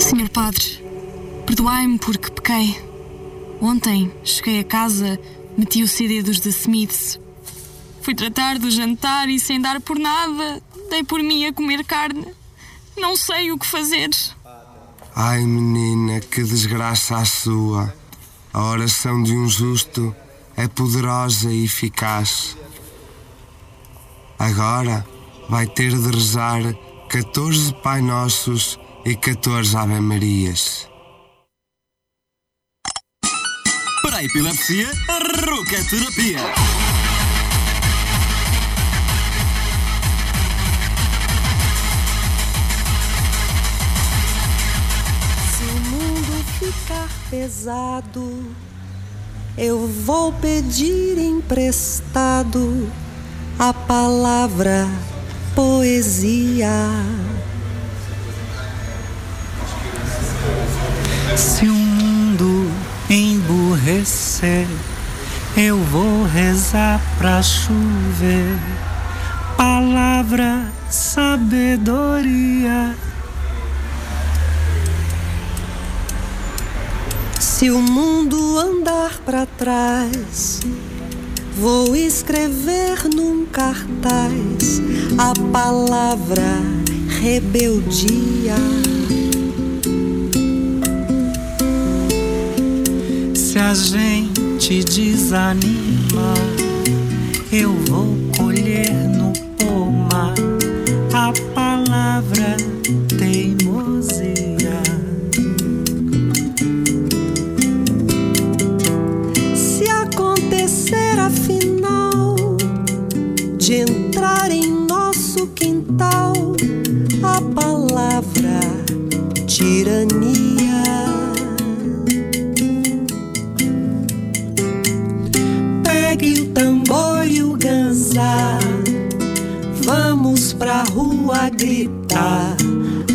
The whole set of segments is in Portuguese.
Senhor Padre, perdoai-me porque pequei. Ontem cheguei a casa, meti o CD dos The Smiths. Fui tratar do jantar e sem dar por nada, dei por mim a comer carne. Não sei o que fazer. Ai, menina, que desgraça a sua. A oração de um justo é poderosa e eficaz. Agora vai ter de rezar 14 Pai Nossos e 14 Ave Marias. Para a epilepsia, a Terapia. Se o mundo ficar pesado, eu vou pedir emprestado a palavra poesia. Se o mundo emburrecer, eu vou rezar pra chover. Palavra, sabedoria. Se o mundo andar para trás, vou escrever num cartaz a palavra rebeldia. Se a gente desanima, eu vou colher no pomar gritar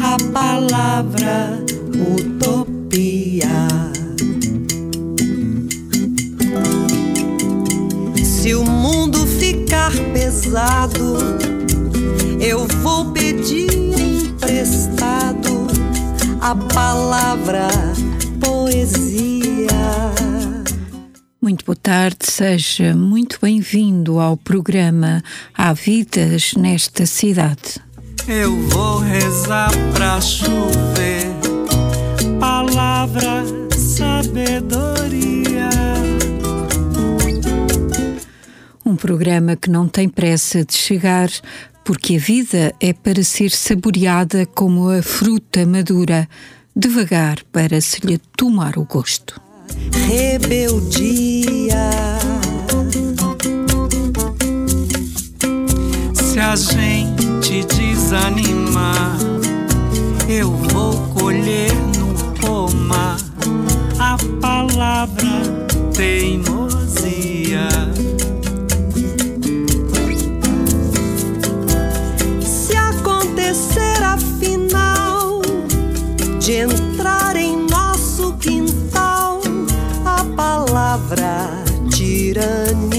a palavra utopia. Se o mundo ficar pesado, eu vou pedir emprestado a palavra poesia. Muito boa tarde, seja muito bem-vindo ao programa Há Vidas nesta Cidade. Eu vou rezar pra chover. Palavra, sabedoria. Um programa que não tem pressa de chegar, porque a vida é para ser saboreada como a fruta madura, devagar para se lhe tomar o gosto. rebeldia. Se a gente desanimar, eu vou colher no pomar a palavra teimosia. Se acontecer afinal de entrar em nosso quintal a palavra tirania.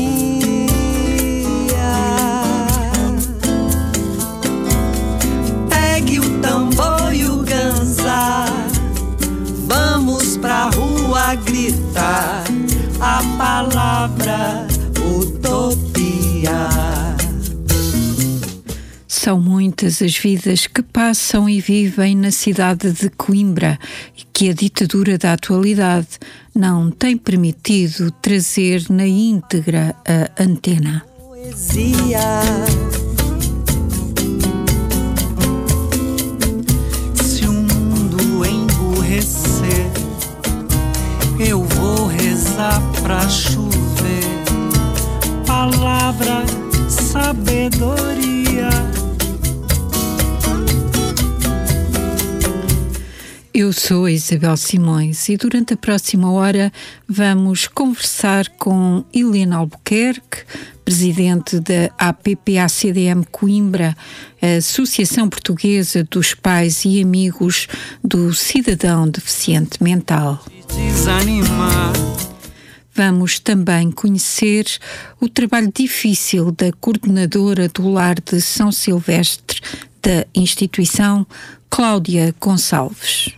A palavra utopia. São muitas as vidas que passam e vivem na cidade de Coimbra e que a ditadura da atualidade não tem permitido trazer na íntegra a antena. poesia. Eu vou rezar pra chover. Palavra, sabedoria. Eu sou a Isabel Simões e durante a próxima hora vamos conversar com Helena Albuquerque, presidente da APPACDM Coimbra, Associação Portuguesa dos Pais e Amigos do Cidadão Deficiente Mental. Desanimar. Vamos também conhecer o trabalho difícil da coordenadora do Lar de São Silvestre da instituição, Cláudia Gonçalves.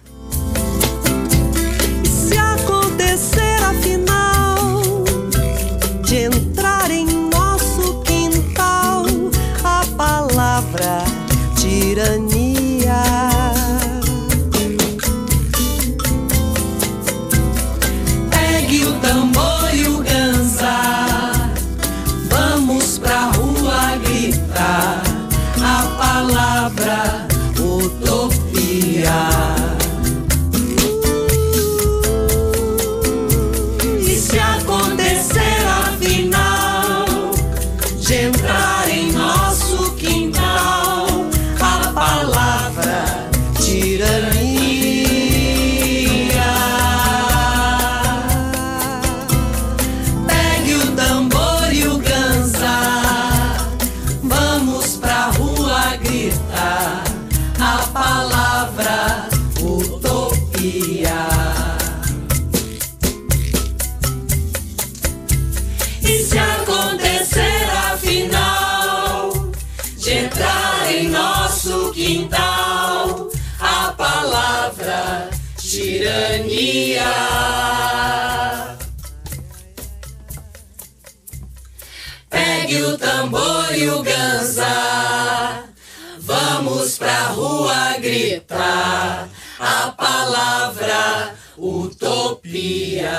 Pra rua gritar a palavra utopia.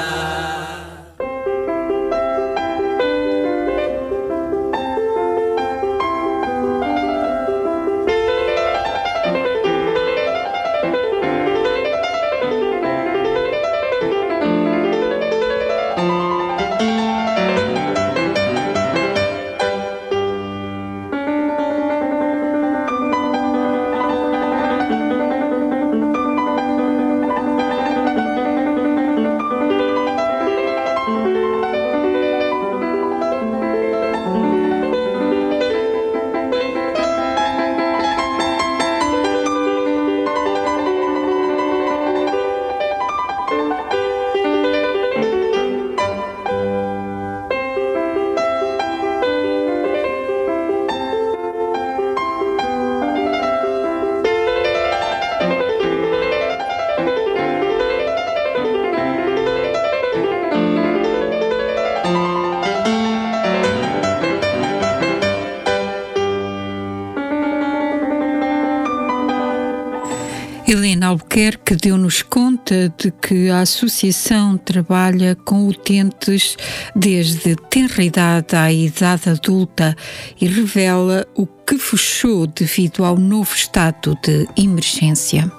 Albuquerque deu-nos conta de que a associação trabalha com utentes desde tenra idade à idade adulta e revela o que fechou devido ao novo estado de emergência.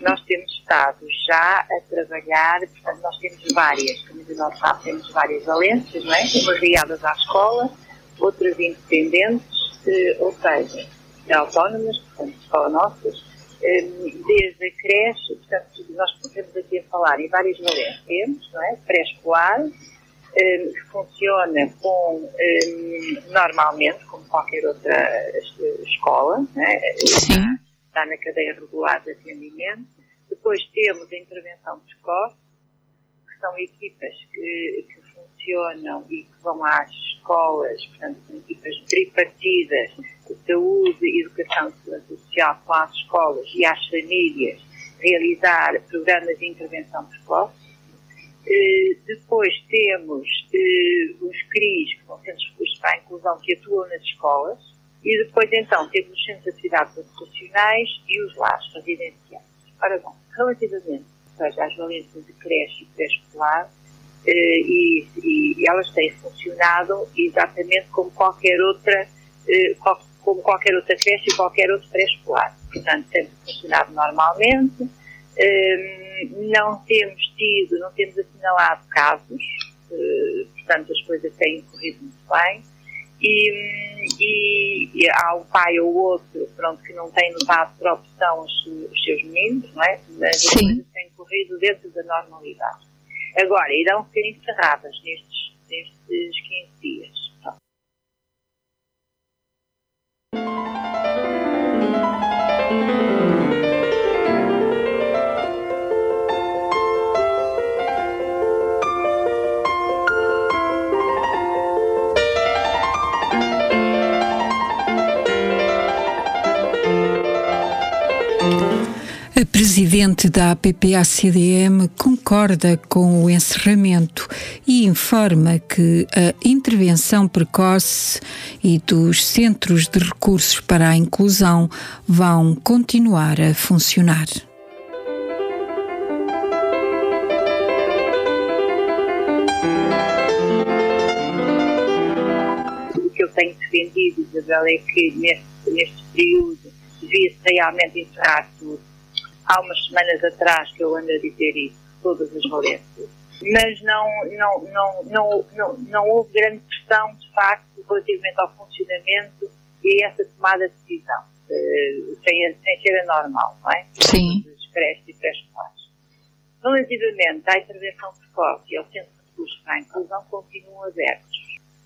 nós temos estado já a trabalhar, portanto, nós temos várias, o nosso sabe, temos várias valências, não é? Umas ligadas à escola, outras independentes, eh, ou seja, autónomas, portanto, escola nossas, eh, desde a creche, portanto, nós estamos aqui a falar em várias valências, temos, não é? Pré-escolar, eh, que funciona com, eh, normalmente, como qualquer outra eh, escola, não é? Sim. está na cadeia regular de atendimento. Depois temos a intervenção precoce, são equipas que, que funcionam e que vão às escolas, portanto, são equipas tripartidas de saúde, educação social com as escolas e às famílias realizar programas de intervenção precoce. Eh, depois temos eh, os CRIs, que são Centros de Recursos para a Inclusão, que atuam nas escolas. E depois, então, temos os Centros de Atividades Educacionais e os lares residenciais. Ora bom, relativamente seja, às valências de creche e pré-escolar, eh, e, e elas têm funcionado exatamente como qualquer outra, eh, como qualquer outra creche e qualquer outro pré-escolar. Portanto, tem funcionado normalmente. Eh, não temos tido, não temos assinalado casos, portanto, as coisas têm corrido muito bem. E, e- e há um pai ou outro, pronto, que não tem levado por opção os, os seus meninos, não é? Mas as Sim. coisas têm corrido dentro da normalidade. Agora, irão ser encerradas nestes, nestes 15 dias. Pronto. A presidente da APP-ACDM concorda com o encerramento e informa que a intervenção precoce e dos centros de recursos para a inclusão vão continuar a funcionar. O que eu tenho defendido, Isabel, é que neste, neste período devia-se realmente encerrar tudo há umas semanas atrás que eu ando a dizer isso, todas as valências. Mas não, não, não, não, não, não houve grande pressão, de facto, relativamente ao funcionamento e a essa tomada de decisão, uh, sem, sem ser anormal, não é? Sim. Creches e pré-escolares. Relativamente à intervenção precoce e ao centro de recursos para a inclusão, continuam abertos.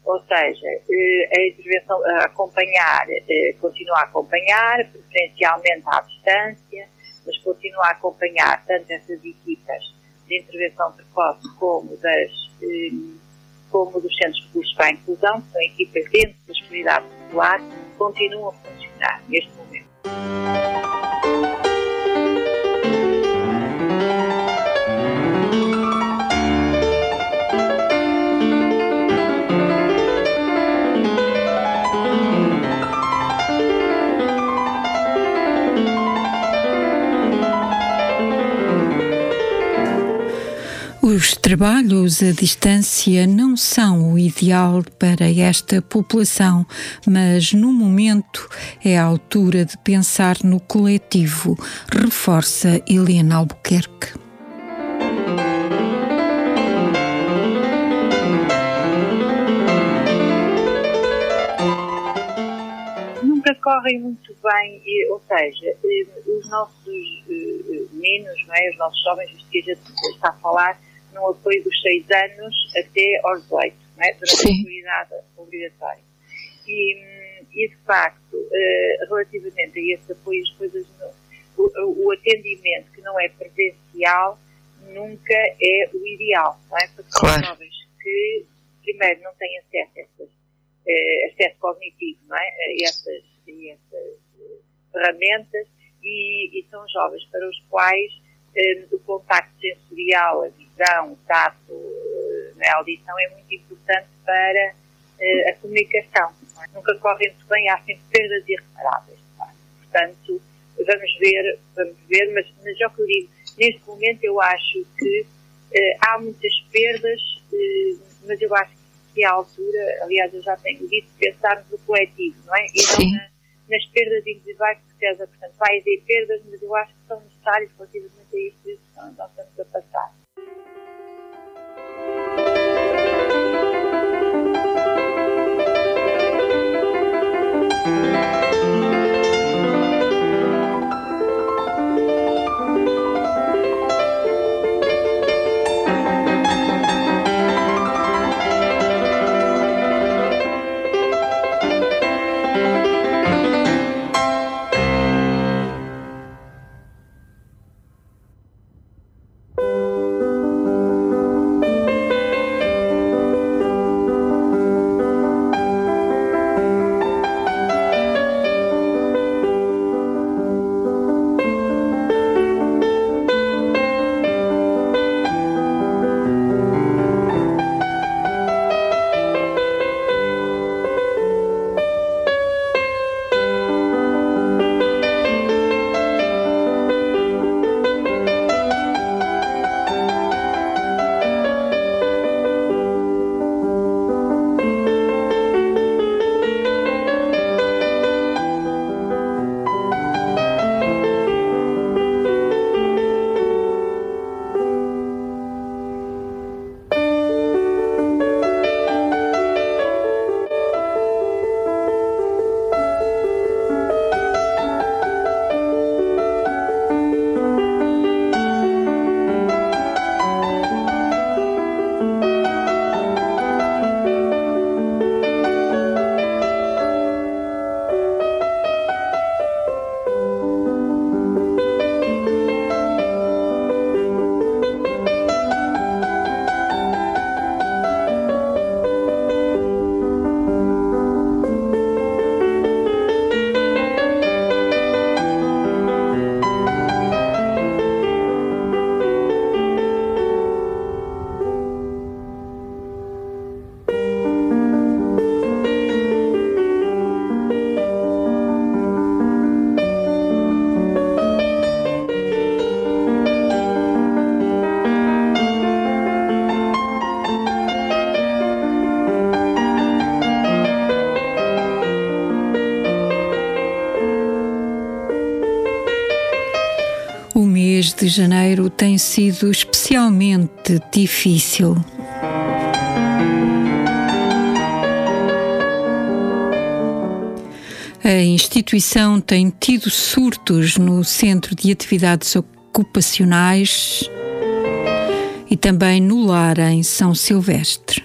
Ou seja, eh, a intervenção a acompanhar, eh, continua a acompanhar, preferencialmente à distância, mas continuo a acompanhar tanto essas equipas de intervenção precoce como, das, eh, como dos centros de recursos para a inclusão, que são equipas dentro das comunidades escolares, continuam a funcionar neste momento. Trabalhos à distância não são o ideal para esta população, mas no momento é a altura de pensar no coletivo, reforça Helena Albuquerque. Nunca correm muito bem, ou seja, os nossos meninos, não é? os nossos jovens, isto que a gente está a falar, no apoio dos 6 anos até aos 18, não é? durante Sim. a comunidade obrigatória. E, e, de facto, uh, relativamente a esse apoio, as coisas o, o, atendimento que não é presencial nunca é o ideal, não é? Porque claro. são jovens que, primeiro, não têm acesso a essas, uh, acesso cognitivo, não é? A essas, a essas ferramentas e, e, são jovens para os quais uh, o contacto sensorial, a visão, o tato, a audição é muito importante para uh, a comunicação. É? Nunca corre muito bem, há sempre perdas irreparáveis. Portanto, vamos ver, vamos ver, mas, mas é o que eu digo, neste momento eu acho que há muitas perdas, mas eu acho que é a altura, aliás eu já tenho dito, pensarmos no coletivo, não é? E não na, nas perdas individuais, porque portanto vai haver perdas, mas eu acho que são necessárias relativamente a isto que nós estamos a passar. thank you janeiro tem sido especialmente difícil. A instituição tem tido surtos no Centro de Atividades Ocupacionais e também no lar em São Silvestre.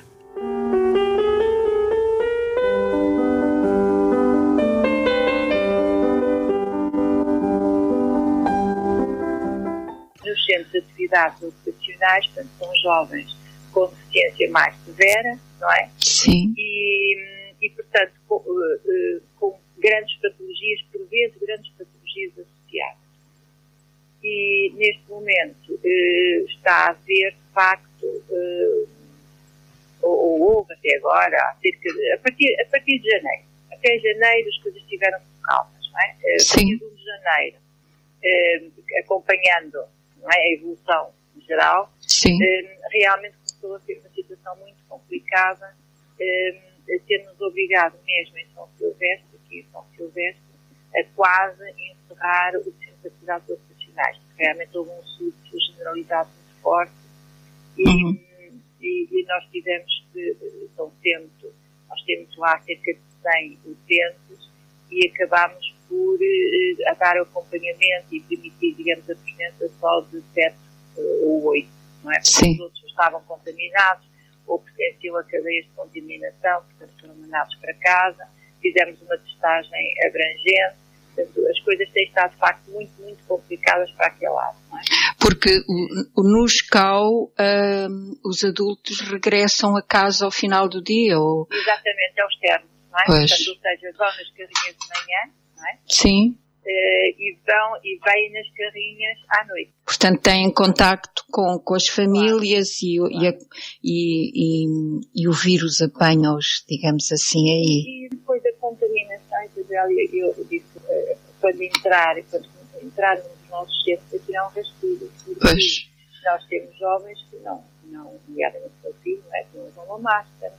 Atividades ocupacionais, portanto, são jovens com deficiência mais severa, não é? Sim. E, e portanto, com, uh, com grandes patologias, por vezes grandes patologias associadas. E neste momento uh, está a haver, de facto, ou, ou, houve até agora, a, cerca de, a, partir, a partir de janeiro, até janeiro as coisas estiveram calmas, não é? A partir de 1 de janeiro, acompanhando não é, a evolução geral, realmente começou a ser uma situação muito complicada, ter-nos obrigado mesmo em São Silvestre aqui em São Silvestre, a quase encerrar o centro de atividades operacionais. Realmente houve um surto generalizado muito forte e, uhum. e, e, nós tivemos que, então, tento, nós temos lá cerca de 100 utentes e acabámos por dar acompanhamento e permitir, digamos, a presença só de 7 uh, ou 8, não é? Porque Sim. os outros estavam contaminados ou pertenciam a cadeias de contaminação, portanto foram mandados para casa fizemos uma testagem abrangente. Portanto, as coisas têm estado, de facto, muito, muito complicadas para aquele lado. É? Porque no escau hum, os adultos regressam a casa ao final do dia? Ou... Exatamente, aos termos, não é? Pois. Portanto, ou seja, vão nas carrinhas de manhã, não é? Sim. Uh, e vão e vêm nas carrinhas à noite. Portanto, têm contacto com, com as famílias claro. e, claro. e, e, e, o vírus apanha-os, digamos assim, aí. E depois contaminação, Isabel, eu, eu disse, uh, quando entrar, quando entrar nos nossos centros, aqui não rastilho, pois. nós temos jovens que não, não nomeadamente o filho, não é, que não usam uma máscara,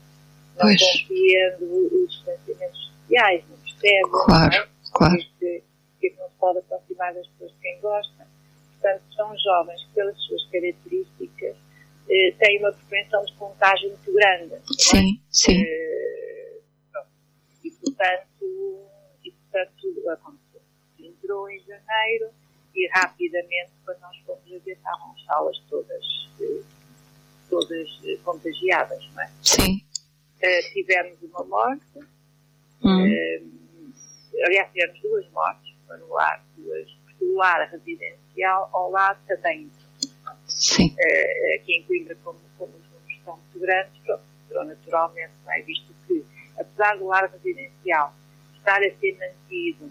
não pois. os distanciamentos sociais, não percebem, claro, não é? Claro. Que, que não se pode aproximar das pessoas de quem gosta. Portanto, são jovens que, pelas suas características, eh, têm uma propensão de contágio muito grande. Sim, é? sim. Eh, portanto, e portanto aconteceu. Entrou em janeiro e rapidamente, quando nós fomos a ver, estavam as salas todas, eh, todas eh, contagiadas, não é? Sim. Uh, tivemos uma morte, hum. Aliás, tivemos duas mortes, no lar, duas, o lar residencial ao lado também. Sim. Uh, aqui em Coimbra, como, como os números são muito grandes, pronto, naturalmente, não é? visto que apesar do lar residencial estar a ser mantido, um,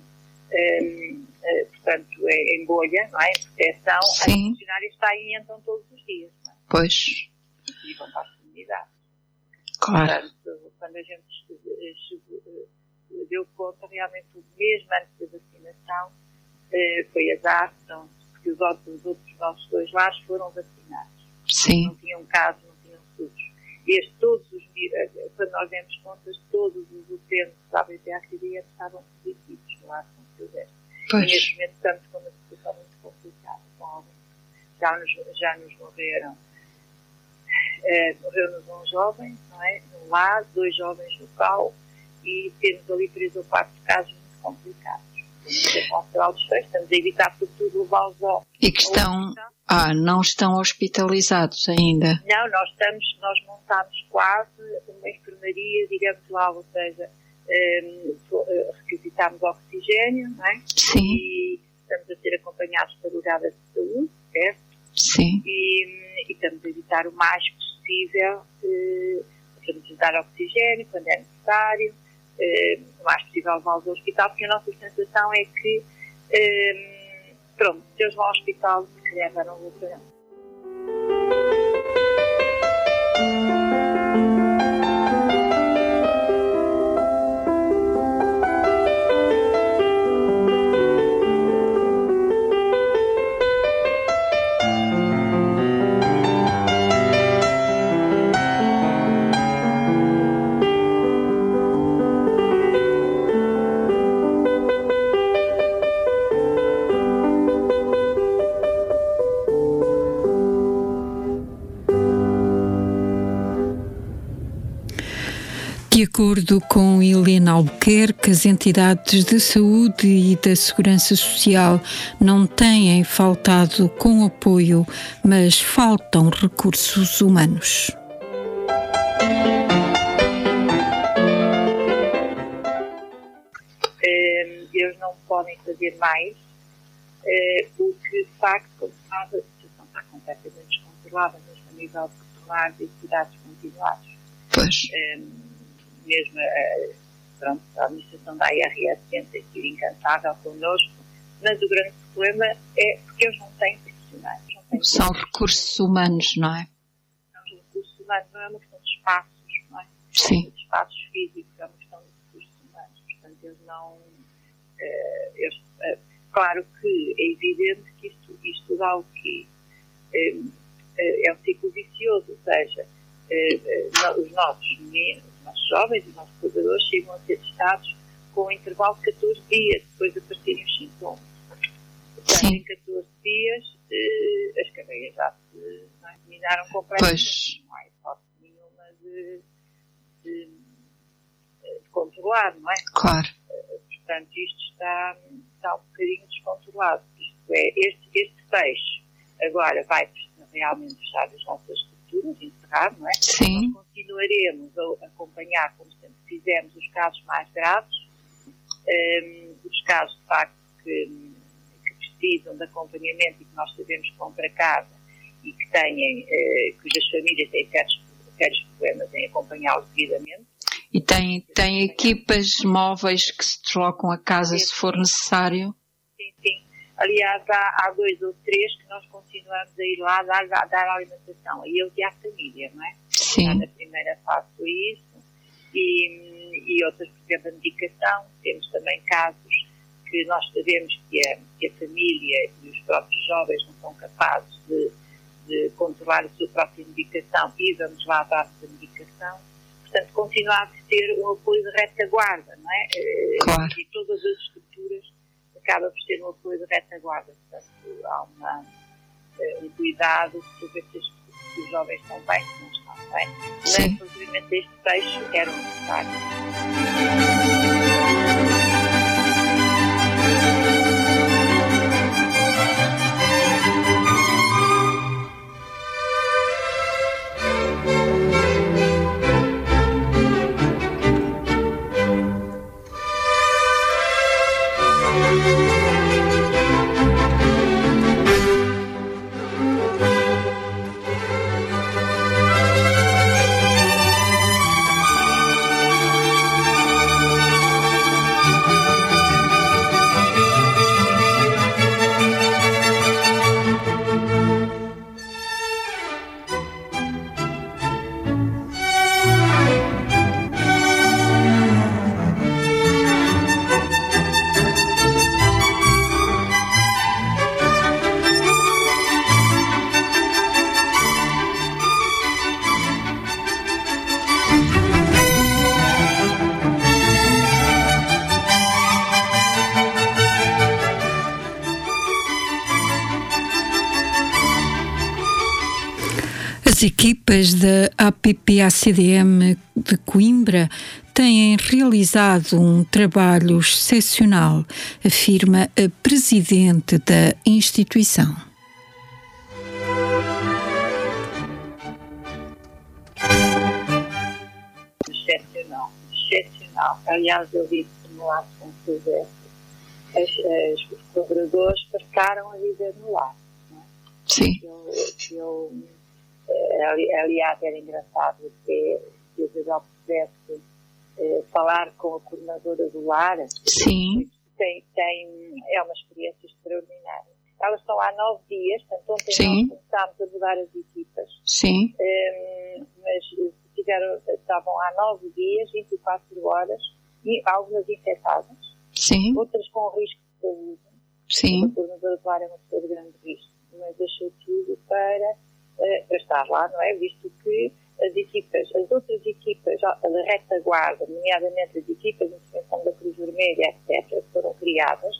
uh, eh, portanto, é, em bolha, não é? em proteção, Sim. as funcionárias saem e entram todos os dias. Não é? Pois. E vão para as comunidades. Claro. Portanto, quando a gente chegou, eh, deu conta, realmente, mesmo antes da vacinação, uh, foi azar, então, porque os outros, os outros nossos dois lares foram vacinados. Sim. Não tinham casos, não tinham surtos. Este, todos os, quando nós demos contas, todos os utentes da ABPA-CDM estavam positivos no ar São Silvestre. E neste momento estamos com uma situação muito complicada. Com alguns, já, nos, já nos morreram. Uh, Morreu-nos um jovem, não é? No lar, dois jovens no cal e temos ali três ou quatro casos muito complicados. Estamos a evitar por tudo levá-los ao. E que estão. Ah, não estão hospitalizados ainda? Não, nós estamos, nós montámos quase uma enfermaria, digamos lá, ou seja, um, eh, requisitámos oxigênio, não é? Sim. E estamos a ser acompanhados pelo Gada de Saúde, certo? Sim. E, e, estamos a evitar o mais possível, uh, estamos a dar oxigênio quando é necessário, o mais possível levá-los ao hospital, porque a nossa sensação é que, um, pronto, se eles vão ao hospital, se calhar já não vou acordo com Helena Albuquerque, as entidades de saúde e da segurança social não têm faltado com apoio, mas faltam recursos humanos. Eles não podem fazer mais, eh, porque de facto, como sabe, a situação está completamente descontrolada, mesmo a nível de tomar de cuidados continuados. Pois mesmo a, pronto, a administração da IRS tenta ser incansável connosco, mas o grande problema é porque eles não têm profissionais. Não têm São recursos humanos, não é? São recursos humanos, não é uma questão de espaços, não é? Sim. De espaços físicos, é uma questão de recursos humanos. Portanto, eles não. Uh, eles, uh, claro que é evidente que isto, isto dá o? Uh, é um ciclo vicioso, ou seja, os nossos meninos, nossos jovens e os nossos colaboradores chegam a ser testados com um intervalo de 14 dias depois de aparecerem os sintomas. Portanto, em 14 dias eh, as cadeias já se é, dominaram completamente. Não há hipótese nenhuma de, de, de, controlar, não é? Claro. Eh, portanto, isto está, está um bocadinho descontrolado. Isto é, este, este peixe agora vai realmente fechar as nossas estruturas, encerrar, não é? Sim. Nós continuaremos a acompanhar, como sempre fizemos, os casos mais graves, um, ehm, os casos de facto que, que, precisam de acompanhamento e que nós sabemos que vão para casa e que têm, uh, cujas famílias têm certos, sérios problemas em acompanhá-los devidamente. E tem, tem equipas móveis que se deslocam a casa se for necessário? Aliás, há, há dois ou três que nós continuamos a ir lá dar, dar alimentação, a eles e à família, não é? Sim. Na primeira fase foi isso. E, e outras, por exemplo, a medicação. Temos também casos que nós sabemos que a, que a família e os próprios jovens não são capazes de, de controlar a sua própria medicação e vamos lá dar essa medicação. Portanto, continuar a ter um apoio de retaguarda, não é? Eh, claro. E todas as estruturas acaba por ser um apoio de retaguarda. Portanto, há uma, eh, um cuidado ver se os jovens estão bem, se não estão bem. Mas, relativamente a este peixe, era necessário. As equipas da APP-ACDM de Coimbra têm realizado um trabalho excepcional, afirma a presidente da instituição. Excepcional, excepcional. Aliás, eu disse no ato com os colaboradores passaram a viver no lar. É? Sim. Eu, eu aliás, era engraçado que, que a Isabel pudesse eh, falar com a coordenadora do lar. Sim. Tem, tem, é uma experiência extraordinária. Elas estão há nove dias, portanto, ontem Sim. nós começámos a mudar as equipas. Sim. Um, ehm, mas tiveram, estavam há nove dias, 24 horas, e algumas infectadas. Sim. Outras com risco de saúde. Sim. A coordenadora do lar é uma pessoa de grande risco, mas deixou tudo para eh, para estar lá, não é? Visto que as equipas, as outras equipas da retaguarda, nomeadamente as equipas de intervenção da Cruz Vermelha, etc., que foram criadas,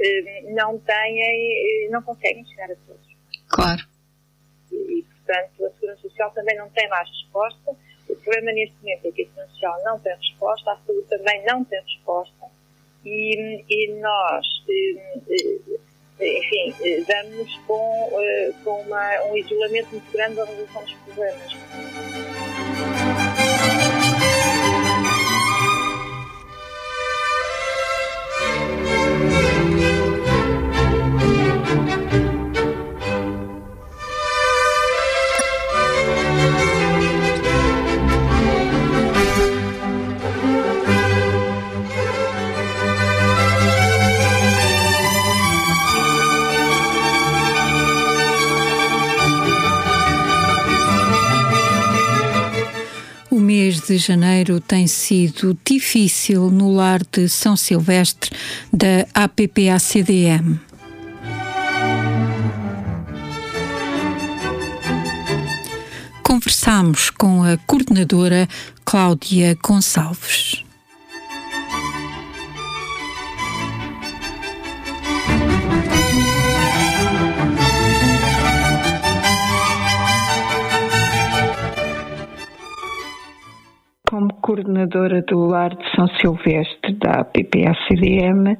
eh, não têm, eh, não conseguem chegar a todos. Claro. E, portanto, a Segurança Social também não tem mais resposta. problema neste momento é que a educação social não tem resposta, a saúde também não tem resposta e, e nós, enfim, damos com, com uma, um isolamento muito grande da resolução dos problemas. De janeiro tem sido difícil no lar de São Silvestre da APPACDM. Conversamos com a coordenadora Cláudia Gonçalves. Coordenadora do Lar de São Silvestre da PPACDM,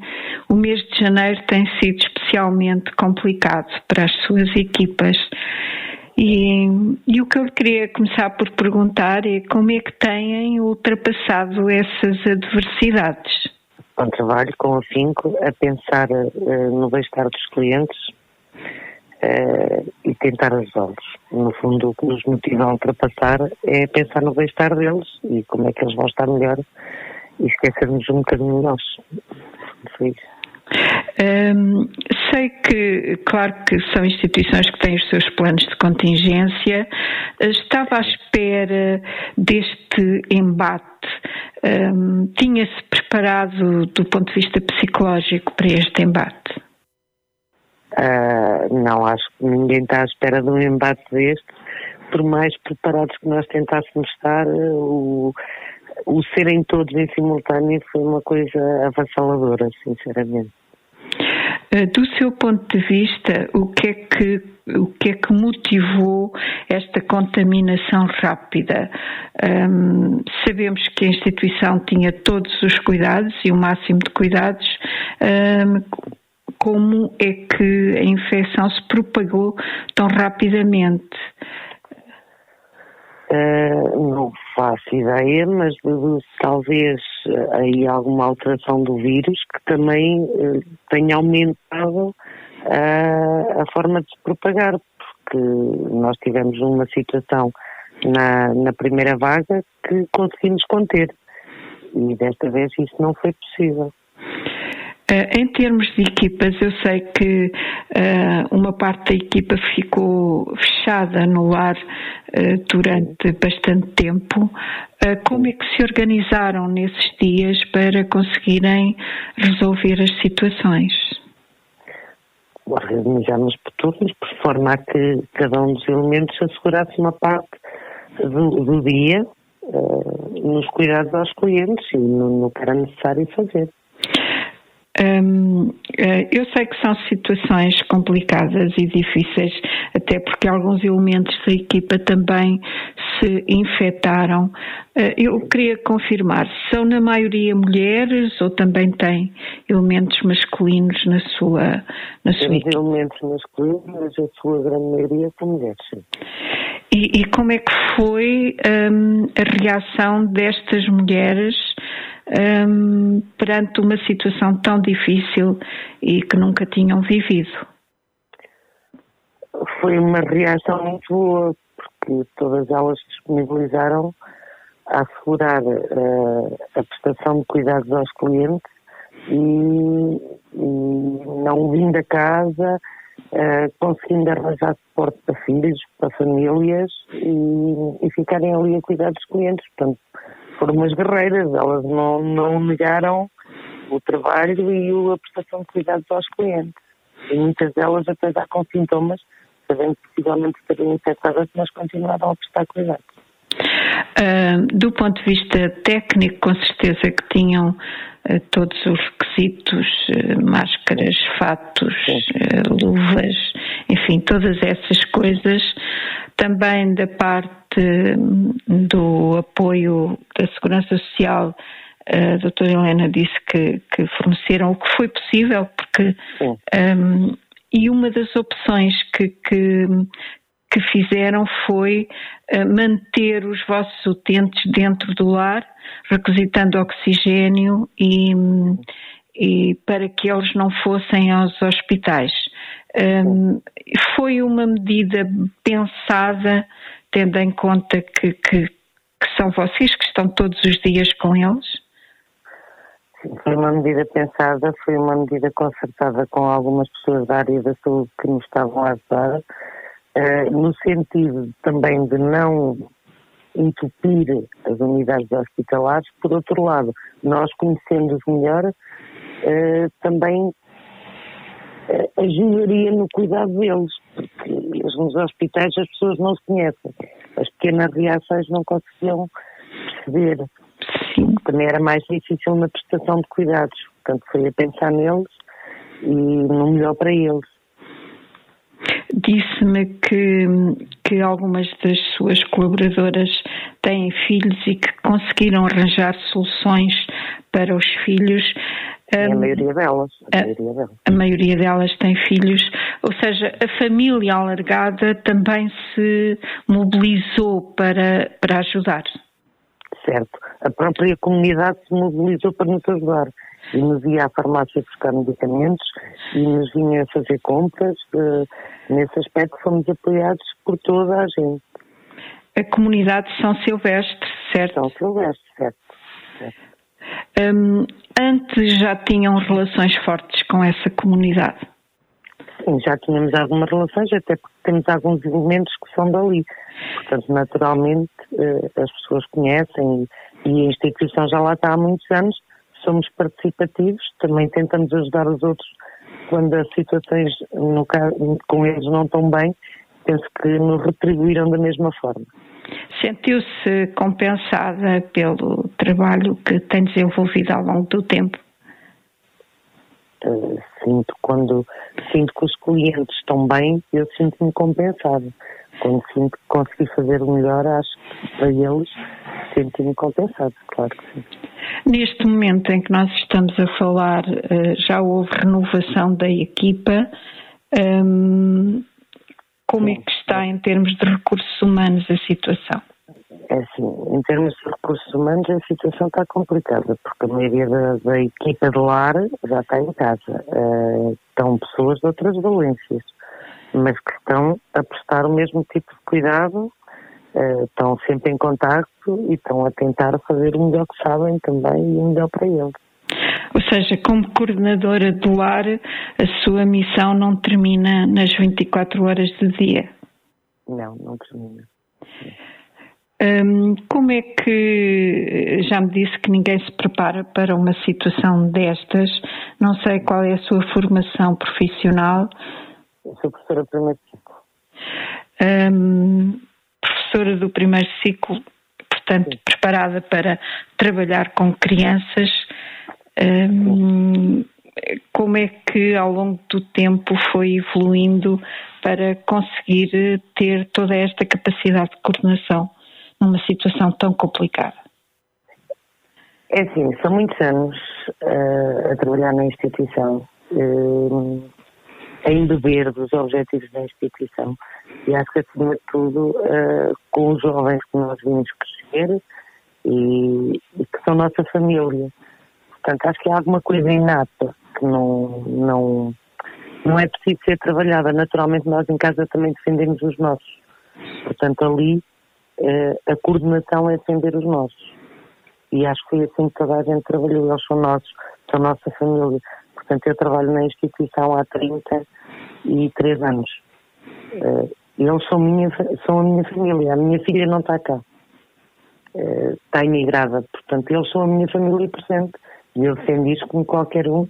o mês de janeiro tem sido especialmente complicado para as suas equipas. E, e, o que eu queria começar por perguntar é como é que têm ultrapassado essas adversidades? Um trabalho com afinco a pensar uh, no bem-estar dos clientes uh, e tentar ajudá-los. No fundo, o que nos motiva a ultrapassar é pensar no bem-estar deles e como é que eles vão estar melhor e esquecermos um bocadinho nós. Foi isso. Um, sei que, claro que são instituições que têm os seus planos de contingência. Estava à espera deste embate. Um, Tinha-se preparado do ponto de vista psicológico para este embate? Uh, não, acho que ninguém está à espera de um embate deste, por mais preparados que nós tentássemos estar, o, o serem todos em simultâneo foi uma coisa avassaladora, sinceramente. Uh, do seu ponto de vista, o que é que o que é que motivou esta contaminação rápida? Sabemos que a instituição tinha todos os cuidados e o máximo de cuidados. Como é que a infecção se propagou tão rapidamente? Uh, não faço ideia, mas talvez uh, aí alguma alteração do vírus que também uh, tenha aumentado a forma de se propagar, porque nós tivemos uma situação na, na primeira vaga que conseguimos conter e desta vez isso não foi possível. Uh, em termos de equipas, eu sei que uh, uma parte da equipa ficou fechada no lar uh, durante bastante tempo. como é que se organizaram nesses dias para conseguirem resolver as situações? Organizámos por turnos, por forma a que cada um dos elementos assegurasse uma parte do, do dia nos cuidados aos clientes e no, no que era necessário fazer. Eh, eu sei que são situações complicadas e difíceis, até porque alguns elementos da equipa também se infectaram. Uh, eu queria confirmar, são na maioria mulheres ou também tem elementos masculinos na sua, na sua equipa? elementos masculinos, mas a sua grande maioria são mulheres, sim. E, e como é que foi um, a reação destas mulheres um, perante uma situação tão difícil e que nunca tinham vivido? Foi uma reação muito boa, porque todas elas disponibilizaram a assegurar uh, a prestação de cuidados aos clientes e, e não vindo a casa, uh, conseguindo arranjar suporte para filhos, para famílias e, e ficarem ali a cuidar dos clientes. Portanto, foram umas guerreiras, elas não, não negaram o trabalho e a prestação de cuidados aos clientes. E muitas delas, apesar com sintomas, sabendo possivelmente estarem infectadas, mas continuaram a prestar cuidados. Uh, do ponto de vista técnico, com certeza que tinham uh, todos os requisitos, uh, máscaras, fatos, luvas, enfim, todas essas coisas. Também da parte do apoio da Segurança Social, a doutora Helena disse que, que, forneceram o que foi possível, porque. Um, e uma das opções que, que, que fizeram foi uh, manter os vossos utentes dentro do lar, requisitando oxigênio e, e para que eles não fossem aos hospitais. Um, foi uma medida pensada, tendo em conta que, que, que, são vocês que estão todos os dias com eles? Sim, foi uma medida pensada, foi uma medida concertada com algumas pessoas da área da saúde que nos estavam a ajudar, uh, no sentido também de não entupir as unidades hospitalares. Por outro lado, nós conhecendo-os melhor, uh, também uh, ajudaria no cuidado deles, porque nos hospitais as pessoas não se conhecem. As pequenas reações não conseguiam perceber. Sim. Também era mais difícil na prestação de cuidados. Portanto, foi a pensar neles e no melhor para eles. Disse-me que, que algumas das suas colaboradoras têm filhos e que conseguiram arranjar soluções para os filhos. a maioria delas. A, a, maioria delas. a maioria delas tem filhos, ou seja, a família alargada também se mobilizou para, para ajudar. Certo. A própria comunidade se mobilizou para nos ajudar e nos ia à farmácia buscar medicamentos e nos vinha fazer compras. Uh, nesse aspecto fomos apoiados por toda a gente. A comunidade de São Silvestre, certo? São Silvestre, certo. certo. Um, antes já tinham relações fortes com essa comunidade? Sim, já tínhamos algumas relações, até porque temos alguns elementos que são dali. Portanto, naturalmente, uh, as pessoas conhecem e a instituição já lá está há muitos anos somos participativos, também tentamos ajudar os outros quando as situações no caso, com eles não estão bem, penso que nos retribuíram da mesma forma. Sentiu-se compensada pelo trabalho que tem desenvolvido ao longo do tempo? Uh, sinto quando sinto que os clientes estão bem, eu sinto-me compensada. Quando sinto que consegui fazer o melhor, acho que para eles sinto-me compensado, claro que sim. Neste momento em que nós estamos a falar, eh, já houve renovação da equipa. Ehm, como é que está em termos de recursos humanos a situação? É assim, em termos de recursos humanos a situação está complicada, porque a maioria da, da equipa de lar já está em casa. Uh, estão pessoas de outras valências, mas que estão a prestar o mesmo tipo de cuidado uh, estão sempre em contacto e estão a tentar fazer o melhor que sabem também e o melhor para eles. Ou seja, como coordenadora do lar, a sua missão não termina nas 24 horas do dia? Não, não termina. Hum, como é que, já me disse que ninguém se prepara para uma situação destas, não sei qual é a sua formação profissional. Eu sou professora primeiro ciclo. Hum, professora do primeiro ciclo, portanto, Sim. preparada para trabalhar com crianças. Um, como é que ao longo do tempo foi evoluindo para conseguir ter toda esta capacidade de coordenação numa situação tão complicada? É assim, são muitos anos uh, a trabalhar na instituição, uh, a embeber dos objetivos da instituição e acho que, acima de tudo, uh, com os jovens que nós vimos crescer e, e, que são nossa família. Portanto, acho que há alguma coisa inata que não, não, não é preciso ser trabalhada. Naturalmente, nós em casa também defendemos os nossos. Portanto, ali a coordenação é defender os nossos. E acho que foi assim que toda a gente trabalhou. Eles são nossos, são nossa família. Portanto, eu trabalho na instituição há 33 anos. Uh, eles são, minha, são a minha família. A minha filha não está cá. Uh, está imigrada. Portanto, eles são a minha família presente. E eu defendo isso como qualquer um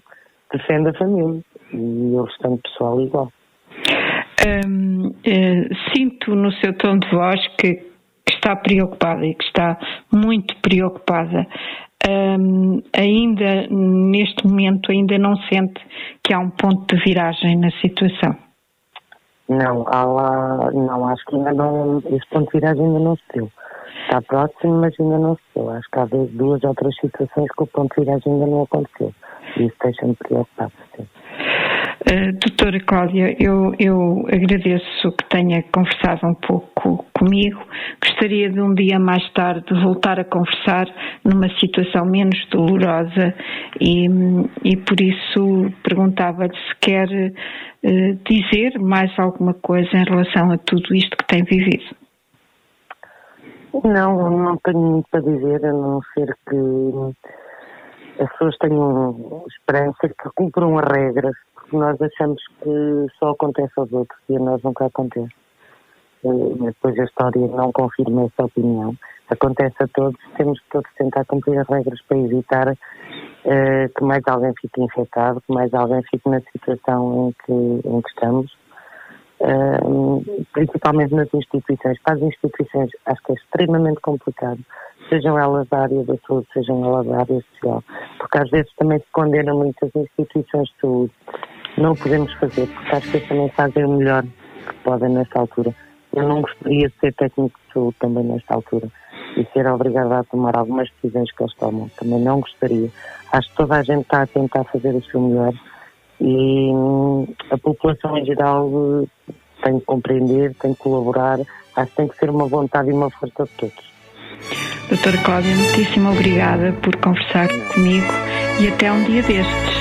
defende a família. E o restante pessoal igual. Sinto no seu tom de voz que, está preocupada e que está muito preocupada. Um, ainda neste momento ainda não sente que há um ponto de viragem na situação? Não, há lá, não, acho que ainda não, esse ponto de viragem ainda não se deu. Está próximo, mas ainda não se deu. Acho que há duas ou três situações que o ponto de viragem ainda não aconteceu. E isso deixa-me preocupado. Sim. Uh, doutora Cláudia, eu, eu agradeço que tenha conversado um pouco comigo. Gostaria de um dia mais tarde voltar a conversar numa situação menos dolorosa e, e por isso perguntava-lhe se quer uh, dizer mais alguma coisa em relação a tudo isto que tem vivido. Não, não tenho muito para dizer, a não ser que as pessoas tenham esperança que cumpram as regras nós achamos que só acontece aos outros e a nós nunca acontece. Mas depois a história não confirma essa opinião. Acontece a todos, temos que todos tentar cumprir as regras para evitar uh, que mais alguém fique infectado, que mais alguém fique na situação em que, em que estamos. Uh, principalmente nas instituições. Para as instituições acho que é extremamente complicado, sejam elas da área da saúde, sejam elas da área social, porque às vezes também se condenam muitas instituições de saúde não podemos fazer, porque acho que eles também fazem o melhor que podem nesta altura. Eu não gostaria de ser técnico de saúde também nesta altura e ser obrigado a tomar algumas decisões que eles tomam. Também não gostaria. Acho que toda a gente está a tentar fazer o seu melhor e hum, a população em geral tem que compreender, tem que colaborar. Acho que tem que ser uma vontade e uma força de todos. Doutora Cláudia, muitíssimo obrigada por conversar comigo e até um dia destes.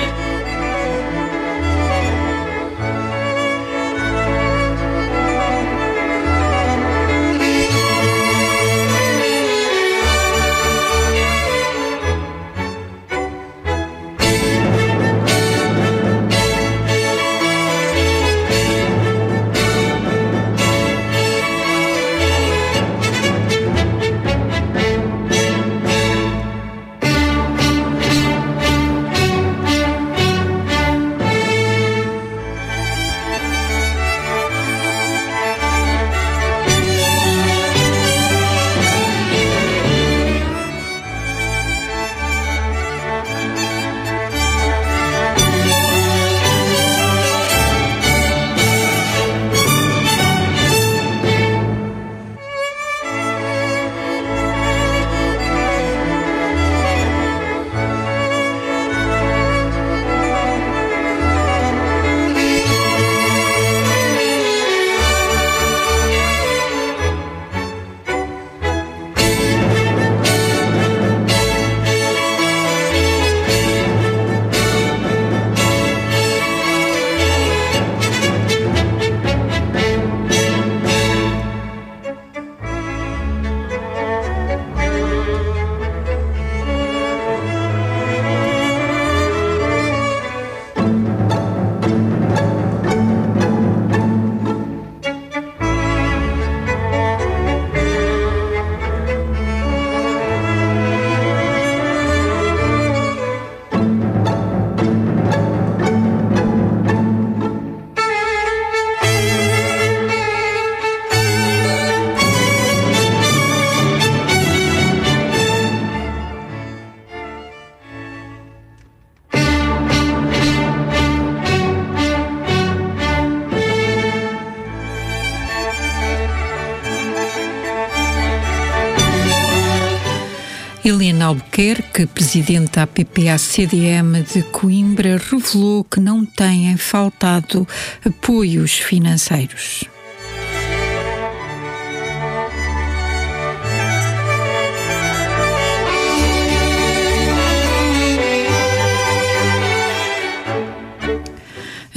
Albuquerque, presidente da APPA-CDM de Coimbra, revelou que não têm faltado apoios financeiros.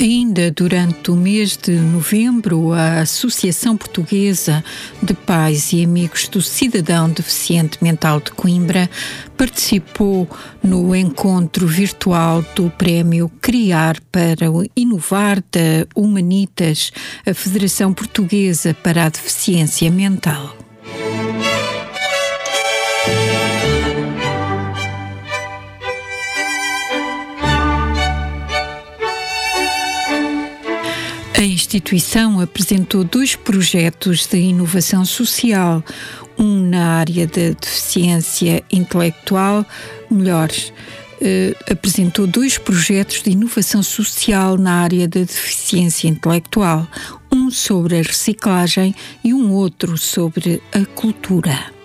Ainda durante o mês de novembro, a Associação Portuguesa de Pais e Amigos do Cidadão Deficiente Mental de Coimbra participou no encontro virtual do Prémio Criar para Inovar da Humanitas, a Federação Portuguesa para a Deficiência Mental. A instituição apresentou dois projetos de inovação social, um na área da deficiência intelectual, melhor, eh, apresentou dois projetos de inovação social na área da deficiência intelectual, um sobre a reciclagem e um outro sobre a cultura.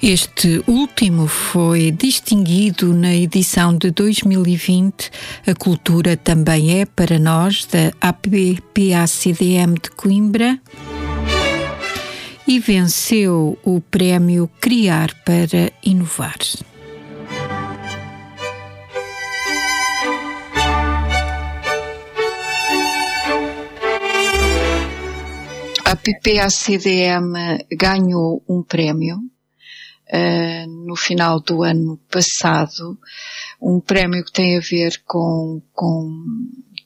Este último foi distinguido na edição de 2020. A cultura também é para nós, da APPACDM de Coimbra. E venceu o prémio Criar para Inovar. A PPACDM ganhou um prémio uh, no final do ano passado, um prémio que tem a ver com, com,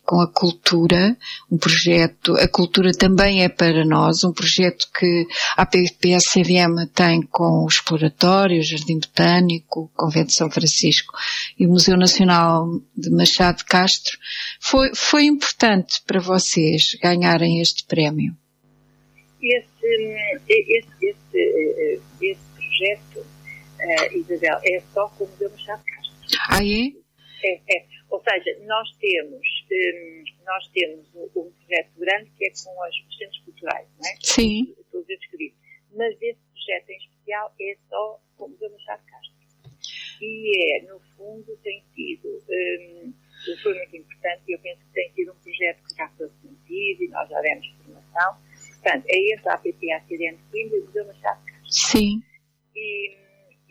com a cultura, um projeto, a cultura também é para nós, um projeto que a PPSCDM tem com o Exploratório, o Jardim Botânico, o Convento de São Francisco e o Museu Nacional de Machado de Castro. Foi, foi importante para vocês ganharem este prémio? Esse, esse, esse, esse projeto, uh, Isabel, é só com o Museu Machado Castro. Ah, é? É, é. Ou seja, nós temos, um, nós temos um, projeto grande que é com os centros culturais, não é? Sim. Todos eles escritos. Mas esse projeto em especial é só com o Museu Machado Castro. E é, no fundo, tem sido, um, foi muito importante e eu penso que tem sido um projeto que já foi conhecido e nós já demos formação. Portanto, é esse a APP ACDN de Coimbra e o Museu Machado Castro. Sim. E,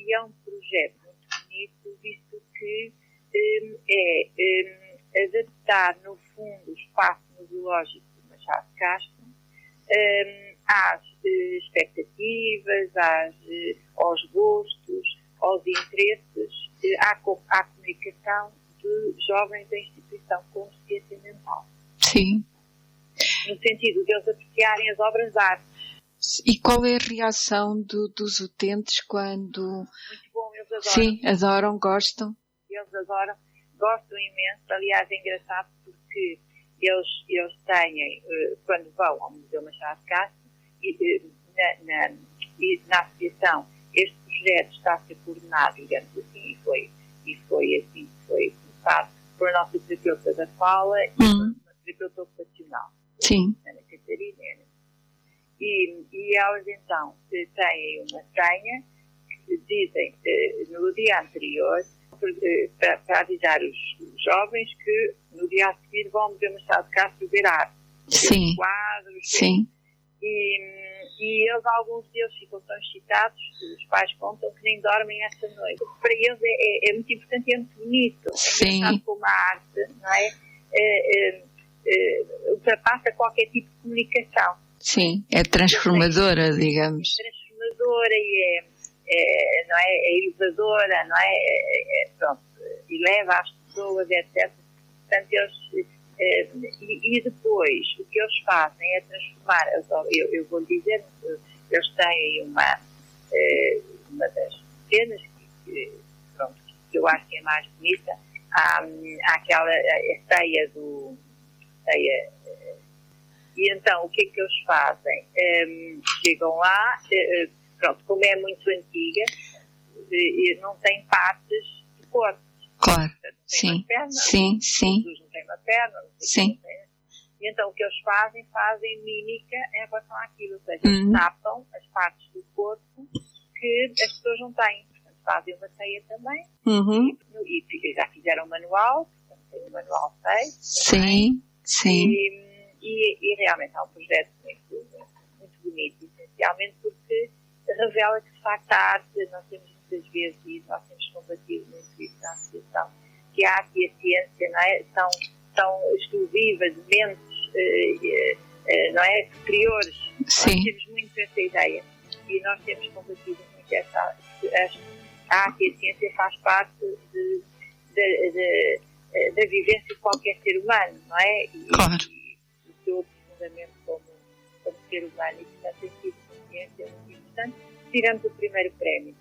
e, é um projeto muito bonito, visto que um, é um, adaptar, no fundo, o espaço museológico do Machado Castro um, às uh, expectativas, às, uh, aos gostos, aos interesses, uh, à, à comunicação de jovens da instituição com deficiência mental. Sim. No sentido de eles apreciarem as obras de arte e qual é a reação do, dos utentes quando. Muito bom, eles adoram. Sim, adoram, gostam. Eles adoram, gostam imenso. Aliás, é engraçado porque eles, eles têm, eh, quando vão ao Museu Machado de Castro, e, eh, na, na, na associação, este projeto está a ser coordenado, digamos assim, e foi, e foi assim que foi começado por a nossa terapeuta da fala e hum. uma terapeuta ocupacional. Sim. Ana Catarina, e, e elas então têm uma senha que dizem no dia anterior para, para, avisar os, jovens que no dia a seguir vão ver Machado de Castro ver arte. Sim. Quadros. Sim. E, e eles, alguns deles ficam tão excitados, os pais contam que nem dormem essa noite. Para eles é, é, é muito importante e é muito bonito. Sim. É como a arte, não é? é, é, é ultrapassa qualquer tipo de comunicação. Sim, é transformadora, digamos. É transformadora e é, é, não é, é elevadora, não é? é, é pronto, e leva as pessoas, etc. Portanto, eles, é, e, e, depois, o que eles fazem é transformar, eu, eu vou dizer, eles têm uma, é, uma das cenas que, pronto, que eu acho que é mais bonita, há, há aquela a ceia do, ceia, e então, o que é que eles fazem? Um, chegam lá, uh, pronto, como é muito antiga, não tem partes de corpo. Claro, sim, sim, sim. Jesus não tem uma perna, não sim. E então, o que eles fazem, fazem mímica em relação àquilo, ou seja, uhum. tapam as partes do corpo que as pessoas não têm. Portanto, fazem uma ceia também. Uhum. E, e, já fizeram um manual, portanto, tem um manual feito. Sim, sim. E, e, e, realmente é um projeto muito, muito bonito, essencialmente porque revela que de facto a arte, nós temos muitas vezes, e nós temos combatido muito isso na associação, que a arte e a ciência não é, são, são exclusivas, mentes eh, eh, não é, superiores. Sim. Nós temos muito essa ideia e nós temos combatido muito essa. A arte e a ciência faz parte de, de, de, da vivência de qualquer ser humano, não é? E, claro eu profundamente como, como ser humano e, portanto, tem sido consciência muito importante. Tiramos o primeiro prémio,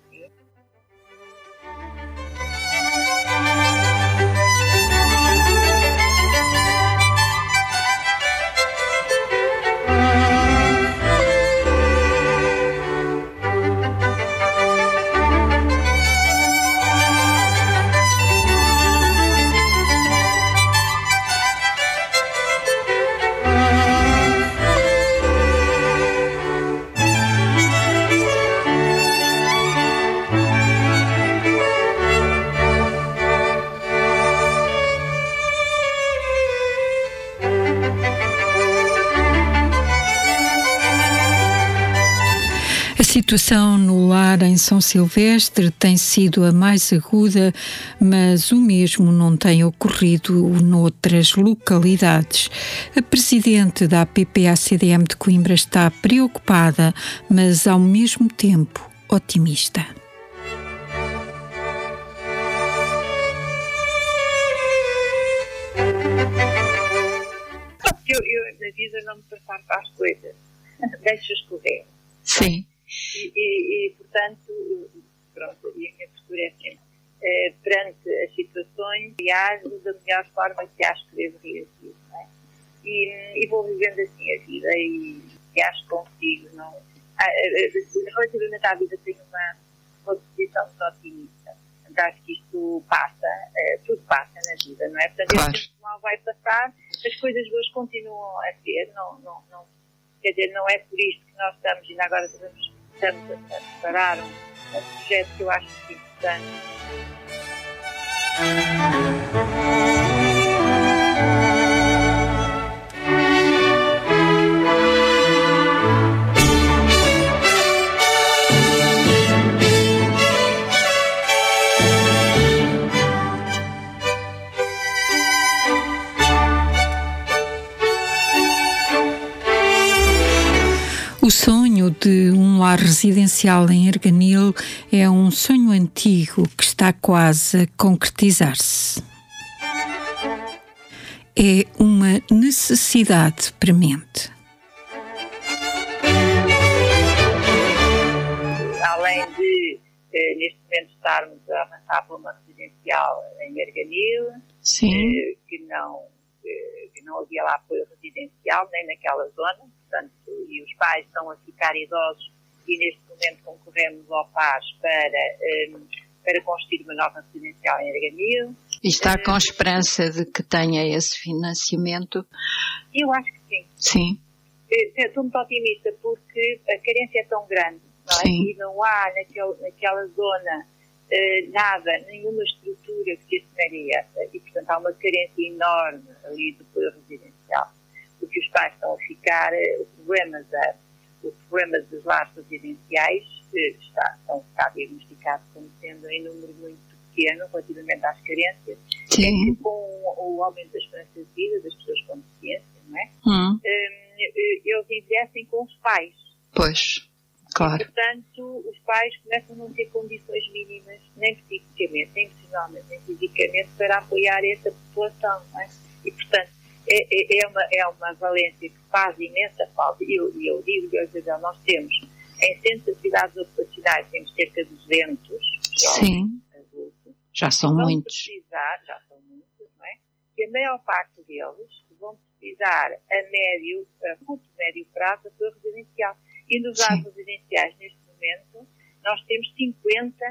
situação no lar em São Silvestre tem sido a mais aguda, mas o mesmo não tem ocorrido noutras localidades. A presidente da APP-ACDM de Coimbra está preocupada, mas ao mesmo tempo otimista. Eu, eu na vida não me preparo para as coisas, deixo escorrer. Sim. E, e, portanto, pronto, e a minha postura é sempre, eh, perante as situações, reajo da melhor forma que acho que devo reagir. É? E, e, vou vivendo assim a vida e, e acho que consigo. Não, ah, eh, eh, relativamente à vida, tenho uma, uma posição muito otimista. Acho que isto passa, eh, tudo passa na vida, não é? Portanto, claro. o mal vai passar, as coisas boas continuam a ser, não, não, não, quer dizer, não é por isto que nós estamos, ainda agora estamos, estamos a, preparar um, um projeto que eu acho muito importante. Sonho de um lar residencial em Erganil é um sonho antigo que está quase a concretizar-se. É uma necessidade premente. Além de, eh, neste momento, estarmos a avançar para uma residencial em Erganil, Sim. eh, que, não, eh, não havia lá apoio residencial, nem naquela zona, portanto, e os pais estão a ficar idosos e neste momento concorremos ao PAS para, eh, para construir uma nova residencial em Erganil. E está com esperança de que tenha esse financiamento? Eu acho que sim. Sim. Eh, Estou muito otimista porque a carência é tão grande não é? E não há naquele, naquela zona eh, nada, nenhuma estrutura que se assemelhe a essa e portanto há uma carência enorme ali do poder residencial porque os pais estão a ficar, eh, o problema, da, o problema dos lares residenciais eh, está, estão, está diagnosticado como sendo em número muito pequeno relativamente às carências Sim. É que com o aumento da esperança de vida das pessoas com deficiência, não é? Hum, eh, eles envelhecem com os pais. pois, claro. Portanto, os pais começam a não ter condições mínimas, nem psiquicamente, nem emocionalmente, nem fisicamente, para apoiar essa população. Não é? E, portanto, é, é, é uma, é uma valência que faz imensa falta. E eu, e eu digo, Isabel, nós temos, em centros de cidades ocupacionais, temos cerca de 200 jovens Sim. adultos. Já são vão muitos. precisar, já são muitos, não é? Que a maior parte deles vão precisar a médio, a curto médio prazo, a sua residencial. E nos lares residenciais, neste momento, nós temos 50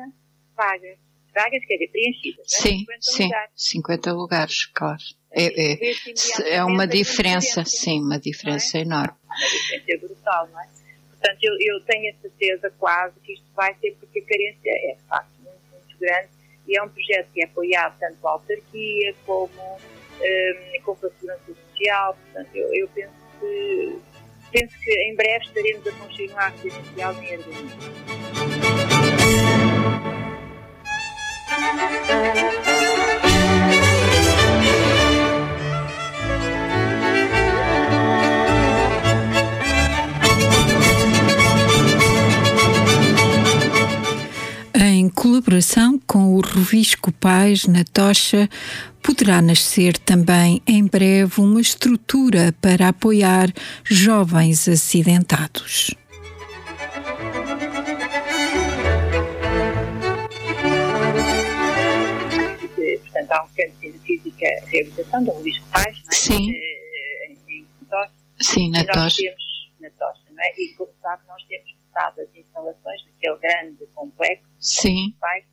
vagas. Vagas, quer dizer, preenchidas. não é? Sim, 50 sim, lugares. 50 lugares, claro. É, é, é imediatamente uma diferença, sim, uma diferença enorme. Uma diferença brutal, não é? Portanto, eu, eu tenho a certeza quase que isto vai ser, porque a carência é, de facto, muito, muito grande e é um projeto que é apoiado tanto pela autarquia como hum, com a segurança social. Portanto, eu, eu penso, que, penso que em breve estaremos a construir uma residencial em Ergonia. Colaboração com o Revisco Pais na Tocha, poderá nascer também em breve uma estrutura para apoiar jovens acidentados. Portanto, há um centro de física e reabilitação da Luís Pais, não é? Sim. Eh, Em, em Tocha. Sim, na tocha. temos na tocha, não é? E como sabe, nós temos das instalações daquele grande complexo Sim, pai,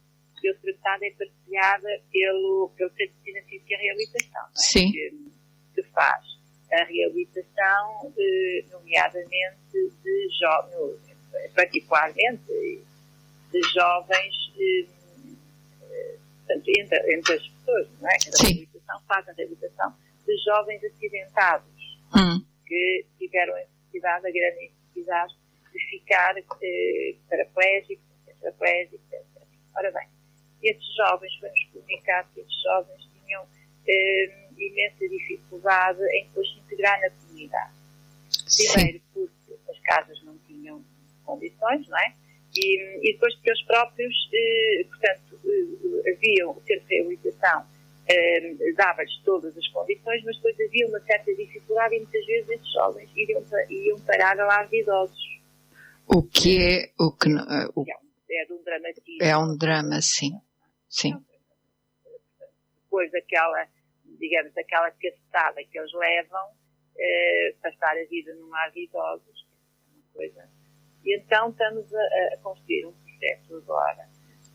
e outra metade é partilhada pelo, pelo Centro de Ciência e Reabilitação, não é? Sim. Que, que faz a reabilitação, eh, nomeadamente de jovens, particularmente de jovens, eh, eh, entre, entre as pessoas, não é? Sim. reabilitação faz a reabilitação de jovens acidentados hum, que tiveram a necessidade, a grande necessidade de ficar eh, paraplégicos, tetraplégicos, etc. Ora bem, estes jovens, foi-nos comunicado que estes jovens tinham eh, imensa dificuldade em depois se integrar na comunidade. Primeiro porque as casas não tinham condições, não é? E, e depois porque eles próprios, eh, portanto, eh, haviam, o centro de reabilitação dava-lhes todas as condições, mas depois havia uma certa dificuldade e muitas vezes esses jovens iriam, iam parar a lares de idosos. O que é, o que, uh, o, é, um dramatismo. É um drama, sim. Sim. Depois daquela, digamos, daquela cacetada que eles levam, eh, passar a vida num lar de idosos, é uma coisa. E então estamos a, a construir um projeto agora.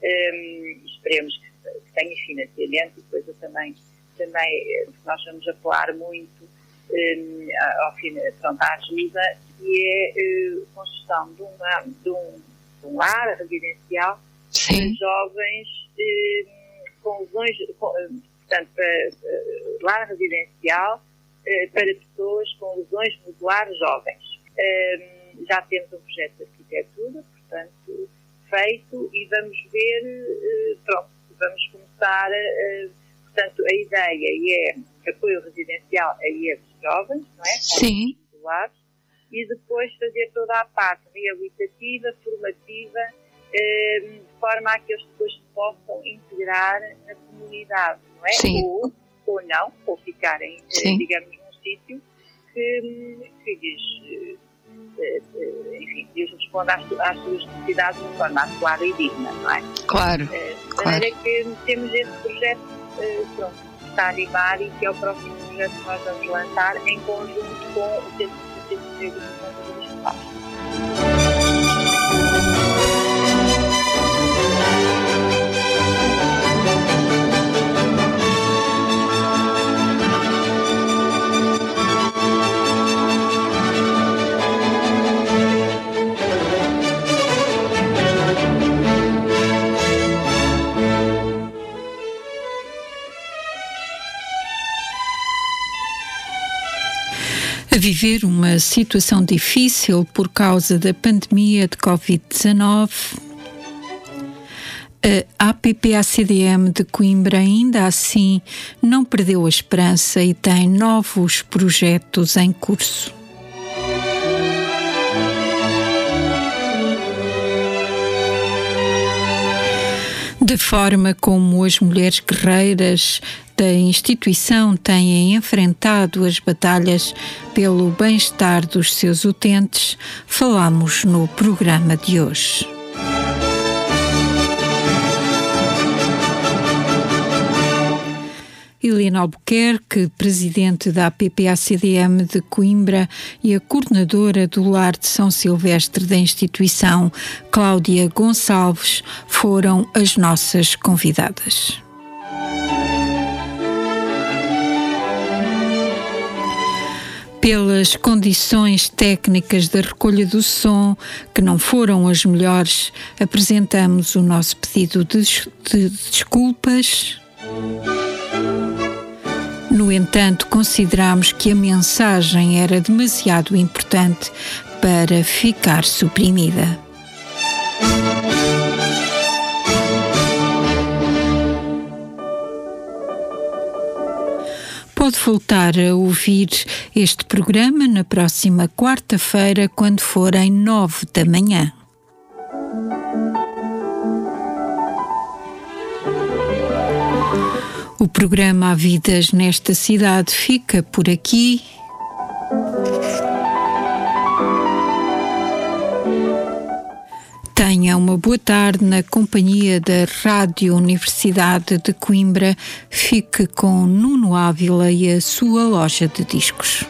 Um, esperemos que, que tenha financiamento e eu também, também eh, nós vamos apelar muito um, ao, pronto, à ajuda, que é uh, a construção de, uma, de, um, de um lar residencial Sim. para jovens um, com lesões, com, portanto, para, lar residencial para pessoas com lesões musculares jovens. Já temos um projeto de arquitetura, portanto, feito e vamos ver, pronto, vamos começar, portanto, a ideia é apoio residencial a esses jovens, não é? Sim. E depois fazer toda a parte reabilitativa, formativa, de forma a que eles depois possam integrar na comunidade, não é? Sim. Ou, ou não, ou ficarem, Sim. digamos, num sítio que, que lhes, enfim, lhes responda às, às, suas necessidades de forma adequada e digna, não é? Claro. De maneira que temos esse projeto, pronto, e que é o próximo projeto que nós vamos lançar em conjunto com o Centro de Educação dos viver uma situação difícil por causa da pandemia de Covid-19. A APPACDM de Coimbra ainda assim não perdeu a esperança e tem novos projetos em curso. Da forma como as mulheres guerreiras da instituição têm enfrentado as batalhas pelo bem-estar dos seus utentes, falamos no programa de hoje. Helena Albuquerque, presidente da APPACDM de Coimbra e a coordenadora do Lar de São Silvestre da instituição, Cláudia Gonçalves, foram as nossas convidadas. Pelas condições técnicas da recolha do som, que não foram as melhores, apresentamos o nosso pedido de, de desculpas. No entanto, consideramos que a mensagem era demasiado importante para ficar suprimida. Pode voltar a ouvir este programa na próxima quarta-feira, quando forem nove da manhã. O programa Há Vidas nesta cidade fica por aqui. Tenha uma boa tarde na companhia da Rádio Universidade de Coimbra. Fique com Nuno Ávila e a sua loja de discos.